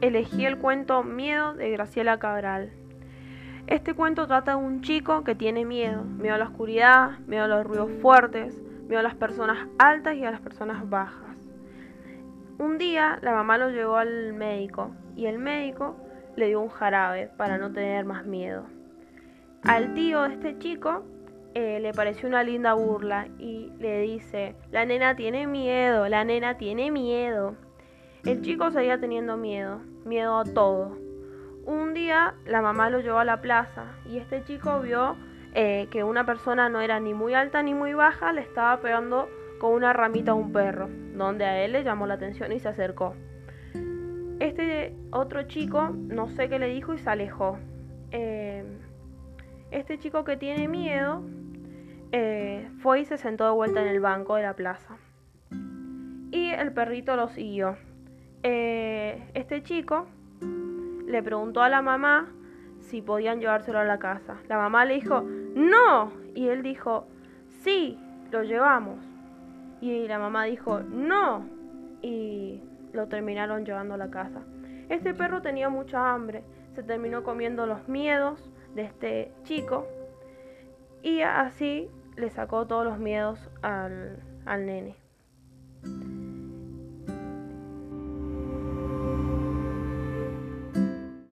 elegí el cuento Miedo de Graciela Cabral. Este cuento trata de un chico que tiene miedo, miedo a la oscuridad, miedo a los ruidos fuertes, miedo a las personas altas y a las personas bajas. Un día la mamá lo llevó al médico y el médico le dio un jarabe para no tener más miedo. Al tío de este chico eh, le pareció una linda burla y le dice, la nena tiene miedo, la nena tiene miedo. El chico seguía teniendo miedo, miedo a todo. Un día la mamá lo llevó a la plaza y este chico vio eh, que una persona no era ni muy alta ni muy baja, le estaba pegando con una ramita a un perro, donde a él le llamó la atención y se acercó. Este otro chico no sé qué le dijo y se alejó. Eh, este chico que tiene miedo eh, fue y se sentó de vuelta en el banco de la plaza. Y el perrito lo siguió. Eh, este chico le preguntó a la mamá si podían llevárselo a la casa. La mamá le dijo, no. Y él dijo, sí, lo llevamos. Y la mamá dijo, no. Y lo terminaron llevando a la casa. Este perro tenía mucha hambre. Se terminó comiendo los miedos de este chico. Y así le sacó todos los miedos al, al nene.